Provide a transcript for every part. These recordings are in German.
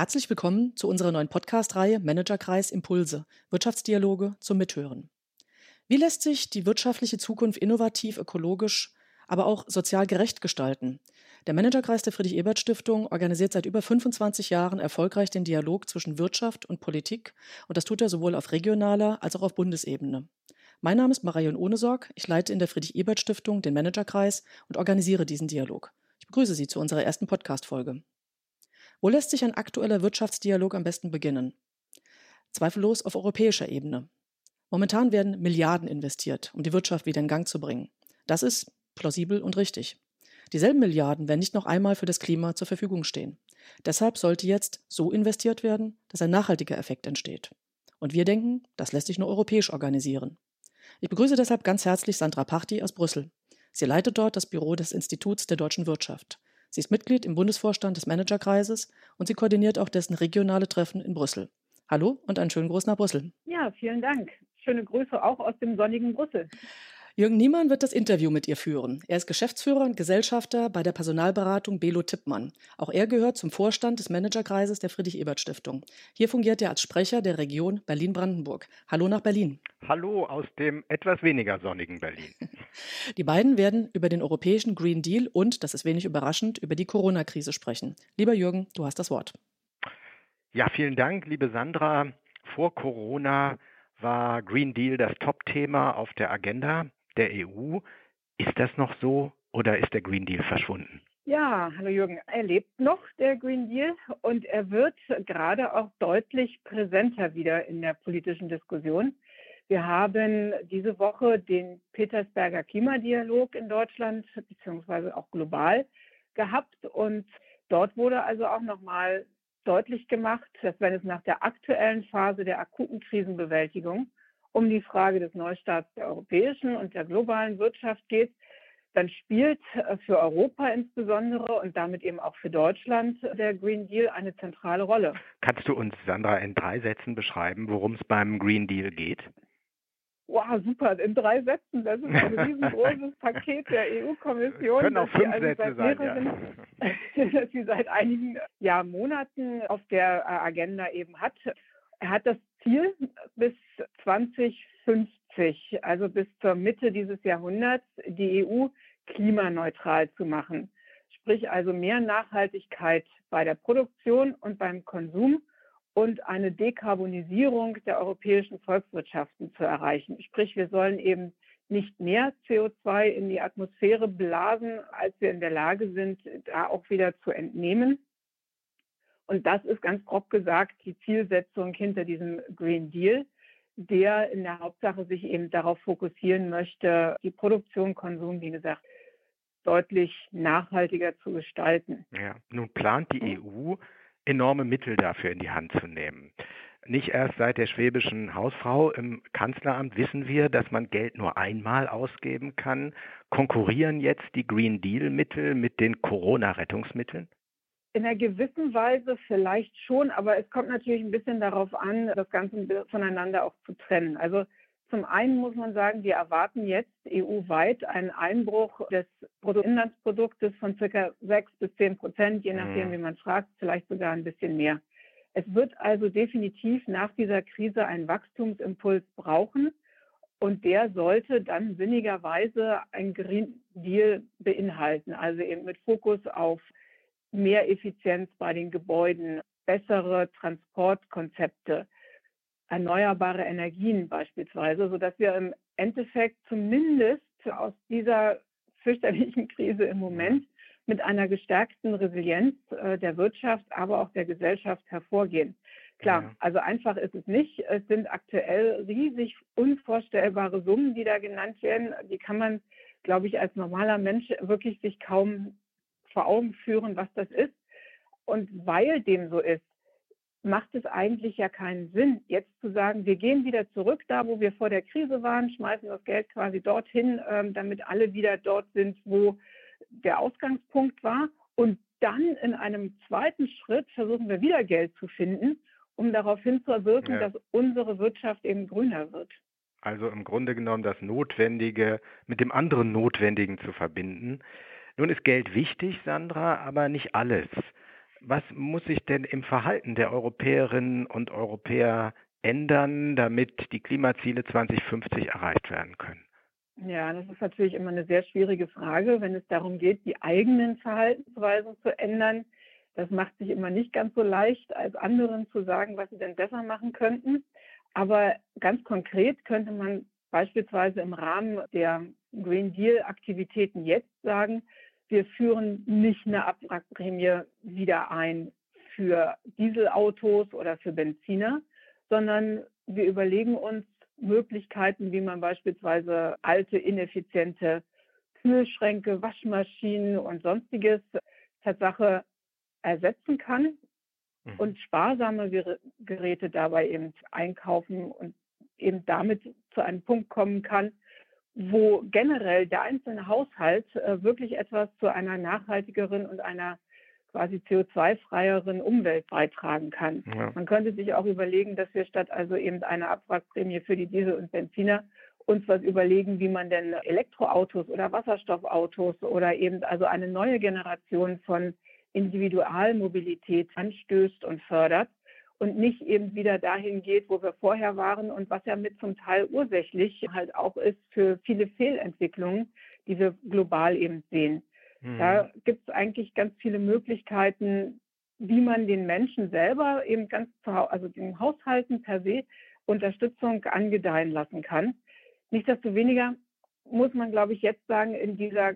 Herzlich willkommen zu unserer neuen Podcast-Reihe Managerkreis Impulse, Wirtschaftsdialoge zum Mithören. Wie lässt sich die wirtschaftliche Zukunft innovativ, ökologisch, aber auch sozial gerecht gestalten? Der Managerkreis der Friedrich-Ebert-Stiftung organisiert seit über 25 Jahren erfolgreich den Dialog zwischen Wirtschaft und Politik und das tut er sowohl auf regionaler als auch auf Bundesebene. Mein Name ist Marion Ohnesorg, ich leite in der Friedrich-Ebert-Stiftung den Managerkreis und organisiere diesen Dialog. Ich begrüße Sie zu unserer ersten Podcast-Folge. Wo lässt sich ein aktueller Wirtschaftsdialog am besten beginnen? Zweifellos auf europäischer Ebene. Momentan werden Milliarden investiert, um die Wirtschaft wieder in Gang zu bringen. Das ist plausibel und richtig. Dieselben Milliarden werden nicht noch einmal für das Klima zur Verfügung stehen. Deshalb sollte jetzt so investiert werden, dass ein nachhaltiger Effekt entsteht. Und wir denken, das lässt sich nur europäisch organisieren. Ich begrüße deshalb ganz herzlich Sandra Pachti aus Brüssel. Sie leitet dort das Büro des Instituts der deutschen Wirtschaft. Sie ist Mitglied im Bundesvorstand des Managerkreises und sie koordiniert auch dessen regionale Treffen in Brüssel. Hallo und einen schönen Gruß nach Brüssel. Ja, vielen Dank. Schöne Grüße auch aus dem sonnigen Brüssel. Jürgen Niemann wird das Interview mit ihr führen. Er ist Geschäftsführer und Gesellschafter bei der Personalberatung Belo Tippmann. Auch er gehört zum Vorstand des Managerkreises der Friedrich-Ebert-Stiftung. Hier fungiert er als Sprecher der Region Berlin-Brandenburg. Hallo nach Berlin. Hallo aus dem etwas weniger sonnigen Berlin. Die beiden werden über den europäischen Green Deal und, das ist wenig überraschend, über die Corona-Krise sprechen. Lieber Jürgen, du hast das Wort. Ja, vielen Dank, liebe Sandra. Vor Corona war Green Deal das Top-Thema auf der Agenda der EU. Ist das noch so oder ist der Green Deal verschwunden? Ja, hallo Jürgen. Er lebt noch, der Green Deal, und er wird gerade auch deutlich präsenter wieder in der politischen Diskussion. Wir haben diese Woche den Petersberger Klimadialog in Deutschland beziehungsweise auch global gehabt und dort wurde also auch nochmal deutlich gemacht, dass wenn es nach der aktuellen Phase der akuten Krisenbewältigung um die Frage des Neustarts der europäischen und der globalen Wirtschaft geht, dann spielt äh, für Europa insbesondere und damit eben auch für Deutschland der Green Deal eine zentrale Rolle. Kannst du uns, Sandra, in drei Sätzen beschreiben, worum es beim Green Deal geht? Wow, super, in drei Sätzen. Das ist ein riesengroßes Paket der EU-Kommission. Können auch fünf also Sätze sein, ja. dass sie seit einigen ja, Monaten auf der äh, Agenda eben hat. Er hat das Ziel bis 2050, also bis zur Mitte dieses Jahrhunderts, die EU klimaneutral zu machen. Sprich also mehr Nachhaltigkeit bei der Produktion und beim Konsum und eine Dekarbonisierung der europäischen Volkswirtschaften zu erreichen. Sprich, wir sollen eben nicht mehr CO2 in die Atmosphäre blasen, als wir in der Lage sind, da auch wieder zu entnehmen. Und das ist ganz grob gesagt die Zielsetzung hinter diesem Green Deal, der in der Hauptsache sich eben darauf fokussieren möchte, die Produktion, Konsum, wie gesagt, deutlich nachhaltiger zu gestalten. Ja, nun plant die EU enorme Mittel dafür in die Hand zu nehmen. Nicht erst seit der schwäbischen Hausfrau im Kanzleramt wissen wir, dass man Geld nur einmal ausgeben kann. Konkurrieren jetzt die Green Deal-Mittel mit den Corona-Rettungsmitteln? In einer gewissen Weise vielleicht schon, aber es kommt natürlich ein bisschen darauf an, das Ganze voneinander auch zu trennen. Also zum einen muss man sagen, wir erwarten jetzt EU-weit einen Einbruch des Bruttoinlandsproduktes von circa sechs bis zehn Prozent, je nachdem, mhm. wie man fragt, vielleicht sogar ein bisschen mehr. Es wird also definitiv nach dieser Krise einen Wachstumsimpuls brauchen und der sollte dann sinnigerweise ein Green Deal beinhalten, also eben mit Fokus auf mehr Effizienz bei den Gebäuden, bessere Transportkonzepte, erneuerbare Energien beispielsweise, sodass wir im Endeffekt zumindest aus dieser fürchterlichen Krise im Moment mit einer gestärkten Resilienz äh, der Wirtschaft, aber auch der Gesellschaft hervorgehen. Klar, also einfach ist es nicht. Es sind aktuell riesig unvorstellbare Summen, die da genannt werden. Die kann man, glaube ich, als normaler Mensch wirklich sich kaum vor Augen führen, was das ist. Und weil dem so ist, macht es eigentlich ja keinen Sinn, jetzt zu sagen, wir gehen wieder zurück da, wo wir vor der Krise waren, schmeißen das Geld quasi dorthin, ähm, damit alle wieder dort sind, wo der Ausgangspunkt war. Und dann in einem zweiten Schritt versuchen wir wieder Geld zu finden, um darauf hinzuwirken, ja. dass unsere Wirtschaft eben grüner wird. Also im Grunde genommen das Notwendige mit dem anderen Notwendigen zu verbinden. Nun ist Geld wichtig, Sandra, aber nicht alles. Was muss sich denn im Verhalten der Europäerinnen und Europäer ändern, damit die Klimaziele 2050 erreicht werden können? Ja, das ist natürlich immer eine sehr schwierige Frage, wenn es darum geht, die eigenen Verhaltensweisen zu ändern. Das macht sich immer nicht ganz so leicht, als anderen zu sagen, was sie denn besser machen könnten. Aber ganz konkret könnte man beispielsweise im Rahmen der Green Deal-Aktivitäten jetzt sagen, wir führen nicht eine Abwrackprämie wieder ein für Dieselautos oder für Benziner, sondern wir überlegen uns Möglichkeiten, wie man beispielsweise alte, ineffiziente Kühlschränke, Waschmaschinen und sonstiges Tatsache ersetzen kann mhm. und sparsame Geräte dabei eben einkaufen und eben damit zu einem Punkt kommen kann, wo generell der einzelne Haushalt äh, wirklich etwas zu einer nachhaltigeren und einer quasi CO2-freieren Umwelt beitragen kann. Ja. Man könnte sich auch überlegen, dass wir statt also eben einer Abwrackprämie für die Diesel und Benziner uns was überlegen, wie man denn Elektroautos oder Wasserstoffautos oder eben also eine neue Generation von Individualmobilität anstößt und fördert und nicht eben wieder dahin geht, wo wir vorher waren und was ja mit zum Teil ursächlich halt auch ist für viele Fehlentwicklungen, die wir global eben sehen. Mhm. Da gibt es eigentlich ganz viele Möglichkeiten, wie man den Menschen selber eben ganz zu Hause, also den Haushalten per se Unterstützung angedeihen lassen kann. Nichtsdestoweniger muss man, glaube ich, jetzt sagen, in dieser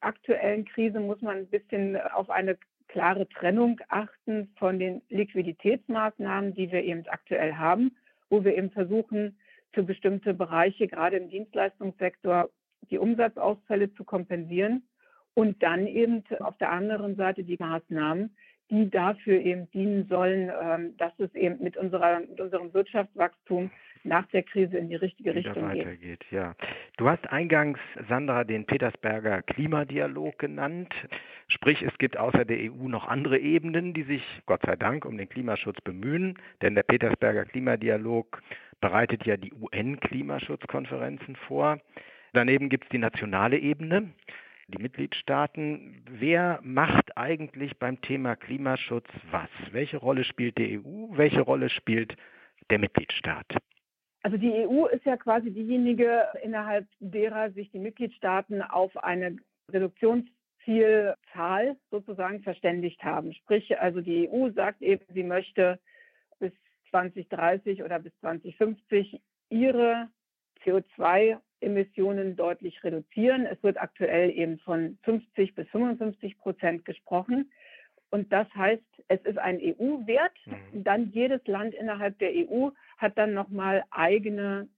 aktuellen Krise muss man ein bisschen auf eine klare Trennung achten von den Liquiditätsmaßnahmen, die wir eben aktuell haben, wo wir eben versuchen, für bestimmte Bereiche, gerade im Dienstleistungssektor, die Umsatzausfälle zu kompensieren und dann eben auf der anderen Seite die Maßnahmen, die dafür eben dienen sollen, ähm, dass es eben mit, unserer, mit unserem Wirtschaftswachstum nach der Krise in die richtige Richtung weitergeht. Geht. Ja. Du hast eingangs, Sandra, den Petersberger Klimadialog genannt. Sprich, es gibt außer der EU noch andere Ebenen, die sich, Gott sei Dank, um den Klimaschutz bemühen. Denn der Petersberger Klimadialog bereitet ja die UN-Klimaschutzkonferenzen vor. Daneben gibt es die nationale Ebene die Mitgliedstaaten. Wer macht eigentlich beim Thema Klimaschutz was? Welche Rolle spielt die EU? Welche Rolle spielt der Mitgliedstaat? Also die EU ist ja quasi diejenige, innerhalb derer sich die Mitgliedstaaten auf eine Reduktionszielzahl sozusagen verständigt haben. Sprich, also die EU sagt eben, sie möchte bis 2030 oder bis 2050 ihre CO2 Emissionen deutlich reduzieren. Es wird aktuell eben von 50 bis 55 Prozent gesprochen. Und das heißt, es ist ein EU-Wert. Mhm. Dann jedes Land innerhalb der EU hat dann nochmal eigene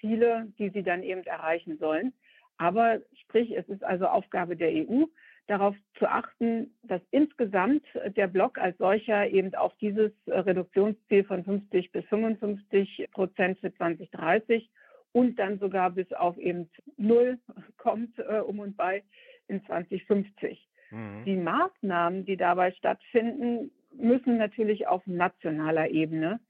Ziele, die sie dann eben erreichen sollen. Aber sprich, es ist also Aufgabe der EU, darauf zu achten, dass insgesamt der Block als solcher eben auf dieses Reduktionsziel von 50 bis 55 Prozent für 2030 und dann sogar bis auf eben null kommt äh, um und bei in 2050. Mhm. Die Maßnahmen, die dabei stattfinden, müssen natürlich auf nationaler Ebene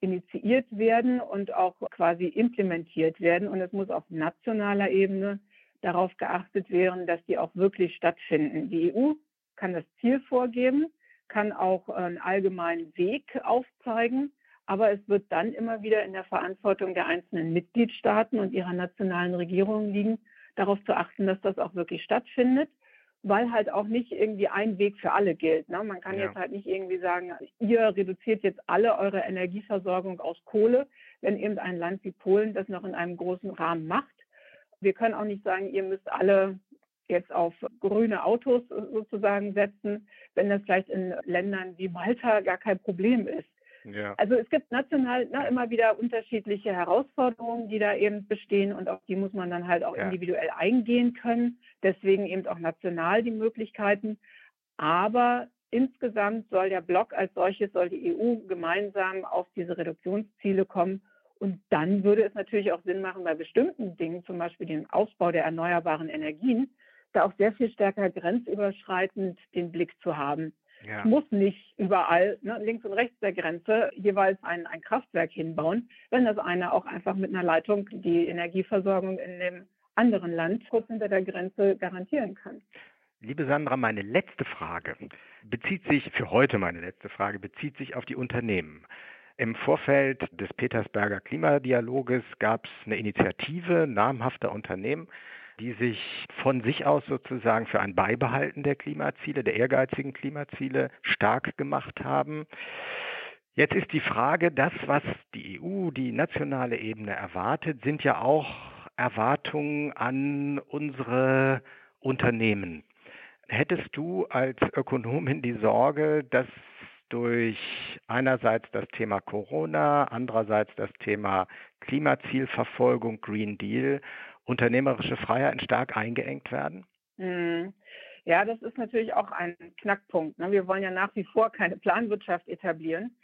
initiiert werden und auch quasi implementiert werden. Und es muss auf nationaler Ebene darauf geachtet werden, dass die auch wirklich stattfinden. Die EU kann das Ziel vorgeben, kann auch einen allgemeinen Weg aufzeigen, aber es wird dann immer wieder in der Verantwortung der einzelnen Mitgliedstaaten und ihrer nationalen Regierungen liegen, darauf zu achten, dass das auch wirklich stattfindet, weil halt auch nicht irgendwie ein Weg für alle gilt. Ne? Man kann ja. jetzt halt nicht irgendwie sagen, ihr reduziert jetzt alle eure Energieversorgung aus Kohle, wenn eben ein Land wie Polen das noch in einem großen Rahmen macht. Wir können auch nicht sagen, ihr müsst alle jetzt auf grüne Autos sozusagen setzen, wenn das vielleicht in Ländern wie Malta gar kein Problem ist. Ja. Also es gibt national na, immer wieder unterschiedliche Herausforderungen, die da eben bestehen und auf die muss man dann halt auch ja. individuell eingehen können. Deswegen eben auch national die Möglichkeiten. Aber insgesamt soll der Block als solches, soll die EU gemeinsam auf diese Reduktionsziele kommen. Und dann würde es natürlich auch Sinn machen, bei bestimmten Dingen, zum Beispiel dem Ausbau der erneuerbaren Energien, da auch sehr viel stärker grenzüberschreitend den Blick zu haben. Ja. muss nicht überall ne, links und rechts der Grenze jeweils ein, ein Kraftwerk hinbauen, wenn das eine auch einfach mit einer Leitung die Energieversorgung in dem anderen Land kurz hinter der Grenze garantieren kann. Liebe Sandra, meine letzte Frage bezieht sich, für heute meine letzte Frage, bezieht sich auf die Unternehmen. Im Vorfeld des Petersberger Klimadialoges gab es eine Initiative namhafter Unternehmen, die sich von sich aus sozusagen für ein Beibehalten der Klimaziele, der ehrgeizigen Klimaziele stark gemacht haben. Jetzt ist die Frage, das, was die EU, die nationale Ebene erwartet, sind ja auch Erwartungen an unsere Unternehmen. Hättest du als Ökonomin die Sorge, dass durch einerseits das Thema Corona, andererseits das Thema Klimazielverfolgung, Green Deal, unternehmerische Freiheiten stark eingeengt werden? Hm. Ja, das ist natürlich auch ein Knackpunkt. Ne? Wir wollen ja nach wie vor keine Planwirtschaft etablieren.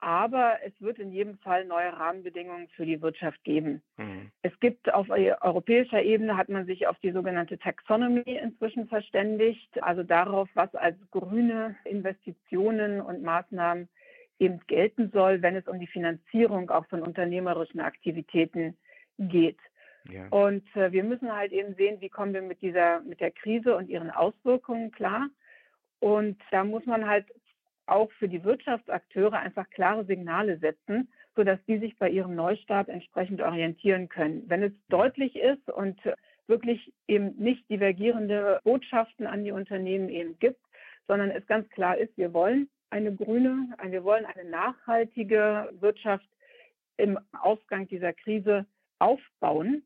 Aber es wird in jedem Fall neue Rahmenbedingungen für die Wirtschaft geben. Mhm. Es gibt auf europäischer Ebene, hat man sich auf die sogenannte Taxonomy inzwischen verständigt, also darauf, was als grüne Investitionen und Maßnahmen eben gelten soll, wenn es um die Finanzierung auch von unternehmerischen Aktivitäten geht. Ja. Und äh, wir müssen halt eben sehen, wie kommen wir mit dieser, mit der Krise und ihren Auswirkungen klar. Und da muss man halt auch für die Wirtschaftsakteure einfach klare Signale setzen, sodass die sich bei ihrem Neustart entsprechend orientieren können. Wenn es deutlich ist und wirklich eben nicht divergierende Botschaften an die Unternehmen eben gibt, sondern es ganz klar ist, wir wollen eine grüne, wir wollen eine nachhaltige Wirtschaft im Ausgang dieser Krise aufbauen,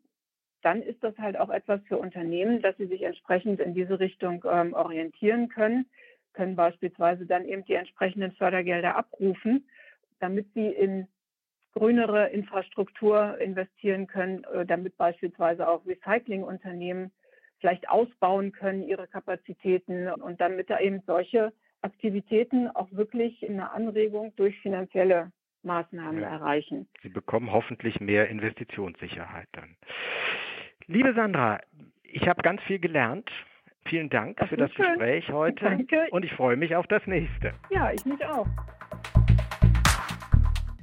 dann ist das halt auch etwas für Unternehmen, dass sie sich entsprechend in diese Richtung ähm, orientieren können können beispielsweise dann eben die entsprechenden Fördergelder abrufen, damit sie in grünere Infrastruktur investieren können, äh, damit beispielsweise auch Recyclingunternehmen vielleicht ausbauen können ihre Kapazitäten und damit da eben solche Aktivitäten auch wirklich eine Anregung durch finanzielle Maßnahmen ja. erreichen. Sie bekommen hoffentlich mehr Investitionssicherheit dann. Liebe Sandra, ich habe ganz viel gelernt Vielen Dank das für das schön. Gespräch heute. Danke. Und ich freue mich auf das nächste. Ja, ich mich auch.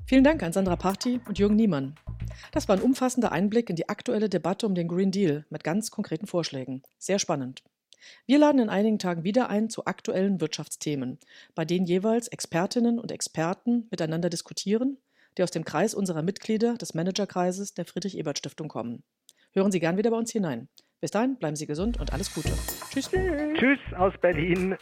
Vielen Dank an Sandra Party und Jürgen Niemann. Das war ein umfassender Einblick in die aktuelle Debatte um den Green Deal mit ganz konkreten Vorschlägen. Sehr spannend. Wir laden in einigen Tagen wieder ein zu aktuellen Wirtschaftsthemen, bei denen jeweils Expertinnen und Experten miteinander diskutieren, die aus dem Kreis unserer Mitglieder des Managerkreises der Friedrich-Ebert-Stiftung kommen. Hören Sie gern wieder bei uns hinein. Bis dahin, bleiben Sie gesund und alles Gute. Tschüss. Tschüss aus Berlin.